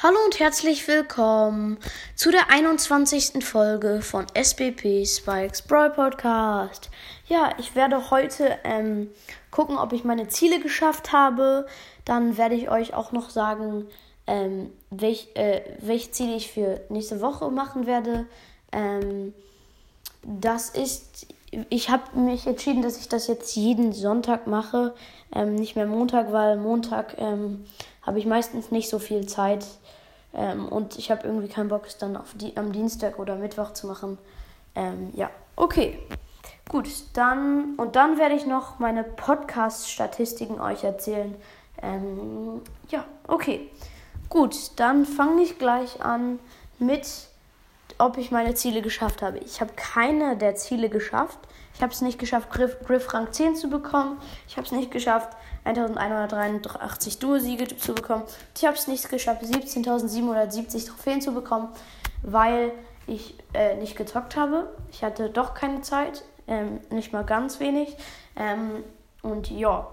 Hallo und herzlich willkommen zu der 21. Folge von SBP Spikes Brawl Podcast. Ja, ich werde heute ähm, gucken, ob ich meine Ziele geschafft habe. Dann werde ich euch auch noch sagen, ähm, welch, äh, welche Ziele ich für nächste Woche machen werde. Ähm, das ist, ich habe mich entschieden, dass ich das jetzt jeden Sonntag mache, ähm, nicht mehr Montag, weil Montag ähm, habe ich meistens nicht so viel Zeit ähm, und ich habe irgendwie keinen Bock, es dann auf die, am Dienstag oder Mittwoch zu machen. Ähm, ja, okay. Gut, dann und dann werde ich noch meine Podcast-Statistiken euch erzählen. Ähm, ja, okay. Gut, dann fange ich gleich an mit, ob ich meine Ziele geschafft habe. Ich habe keine der Ziele geschafft. Ich habe es nicht geschafft, Griff, Griff Rang 10 zu bekommen. Ich habe es nicht geschafft, 1183 Duo-Siege zu bekommen. Ich habe es nicht geschafft, 17.770 Trophäen zu bekommen, weil ich äh, nicht gezockt habe. Ich hatte doch keine Zeit, ähm, nicht mal ganz wenig. Ähm, und ja.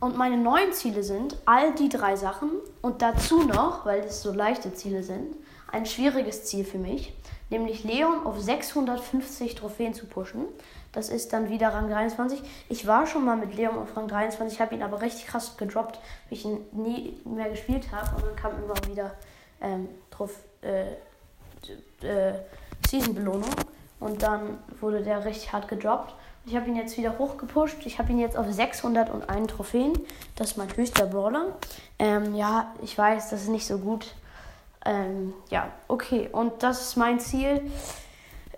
Und meine neuen Ziele sind all die drei Sachen und dazu noch, weil es so leichte Ziele sind, ein schwieriges Ziel für mich nämlich Leon auf 650 Trophäen zu pushen. Das ist dann wieder Rang 23. Ich war schon mal mit Leon auf Rang 23, habe ihn aber richtig krass gedroppt, weil ich ihn nie mehr gespielt habe. Und dann kam immer wieder ähm, drauf, äh, äh, Season-Belohnung. Und dann wurde der richtig hart gedroppt. Ich habe ihn jetzt wieder hochgepusht. Ich habe ihn jetzt auf 601 Trophäen. Das ist mein höchster Brawler. Ähm, ja, ich weiß, das ist nicht so gut. Ähm, ja, okay. Und das ist mein Ziel.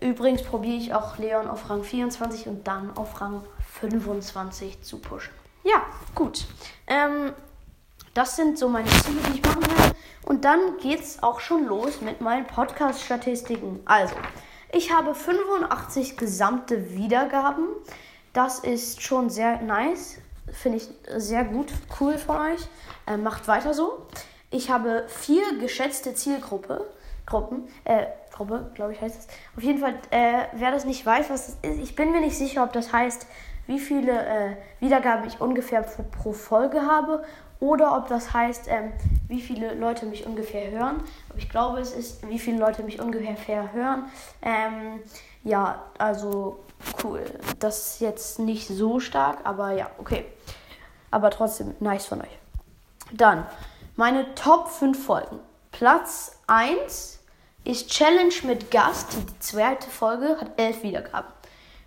Übrigens probiere ich auch Leon auf Rang 24 und dann auf Rang 25 zu pushen. Ja, gut. Ähm, das sind so meine Ziele, die ich machen will. Und dann geht es auch schon los mit meinen Podcast-Statistiken. Also, ich habe 85 gesamte Wiedergaben. Das ist schon sehr nice. Finde ich sehr gut, cool von euch. Äh, macht weiter so. Ich habe vier geschätzte Zielgruppe. Gruppen, äh, Gruppe, glaube ich, heißt es. Auf jeden Fall, äh, wer das nicht weiß, was das ist, ich bin mir nicht sicher, ob das heißt, wie viele äh, Wiedergaben ich ungefähr pro, pro, Folge habe oder ob das heißt, ähm, wie viele Leute mich ungefähr hören. Aber ich glaube, es ist, wie viele Leute mich ungefähr hören. Ähm, ja, also cool. Das ist jetzt nicht so stark, aber ja, okay. Aber trotzdem nice von euch. Dann meine Top 5 Folgen. Platz 1 ist Challenge mit Gast. Die zweite Folge hat 11 Wiedergaben.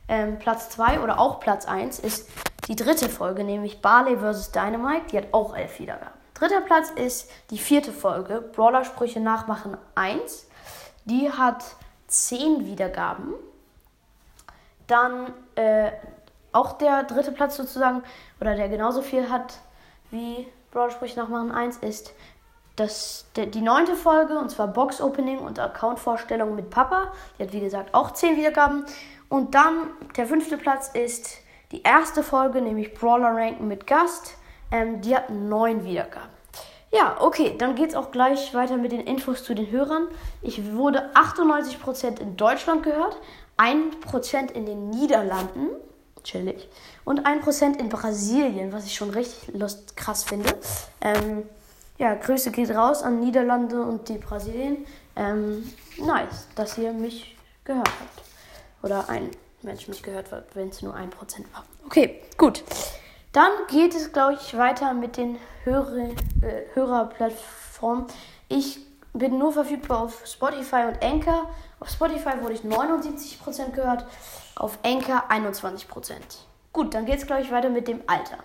Ähm, Platz 2 oder auch Platz 1 ist die dritte Folge, nämlich Barley vs. Dynamite. Die hat auch 11 Wiedergaben. Dritter Platz ist die vierte Folge, Brawler-Sprüche nachmachen 1. Die hat 10 Wiedergaben. Dann äh, auch der dritte Platz sozusagen, oder der genauso viel hat wie Brawler-Sprüche nachmachen 1 ist das, die neunte Folge, und zwar Box Opening und Account-Vorstellung mit Papa. Die hat, wie gesagt, auch 10 Wiedergaben. Und dann der fünfte Platz ist die erste Folge, nämlich Brawler Ranken mit Gast. Ähm, die hat 9 Wiedergaben. Ja, okay, dann geht es auch gleich weiter mit den Infos zu den Hörern. Ich wurde 98% in Deutschland gehört, 1% in den Niederlanden, chillig. Und 1% in Brasilien, was ich schon richtig lust, krass finde. Ähm, ja, Grüße geht raus an Niederlande und die Brasilien. Ähm, nice, dass ihr mich gehört habt. Oder ein Mensch mich gehört hat, wenn es nur 1% war. Okay, gut. Dann geht es, glaube ich, weiter mit den Hörer, äh, Hörerplattformen. Ich bin nur verfügbar auf Spotify und Anchor. Auf Spotify wurde ich 79% gehört, auf Anchor 21%. Gut, dann geht es, glaube ich, weiter mit dem Alter.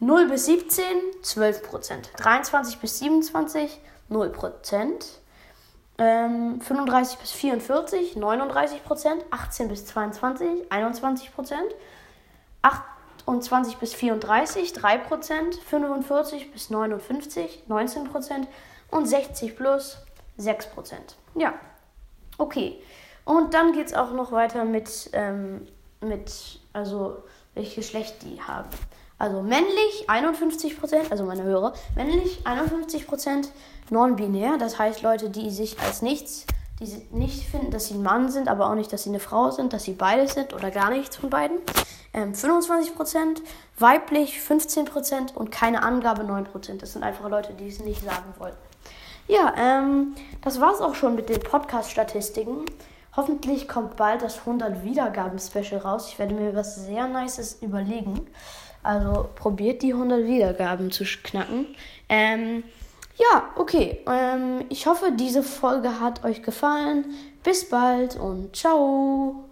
0 bis 17, 12% 23 bis 27, 0% Ähm, 35 bis 44, 39% 18 bis 22, 21% 28 bis 34, 3% 45 bis 59, 19 und 60 plus 6% Ja, okay. Und dann geht es auch noch weiter mit, ähm, mit, also welches Geschlecht die haben. Also männlich 51%, also meine Hörer, männlich 51%, non-binär, das heißt Leute, die sich als nichts, die nicht finden, dass sie ein Mann sind, aber auch nicht, dass sie eine Frau sind, dass sie beides sind oder gar nichts von beiden. Ähm, 25%, weiblich 15% und keine Angabe 9%. Das sind einfach Leute, die es nicht sagen wollten. Ja, ähm, das war's auch schon mit den Podcast-Statistiken. Hoffentlich kommt bald das 100 Wiedergaben-Special raus. Ich werde mir was sehr Nices überlegen. Also probiert die 100 Wiedergaben zu knacken. Ähm, ja, okay. Ähm, ich hoffe, diese Folge hat euch gefallen. Bis bald und ciao.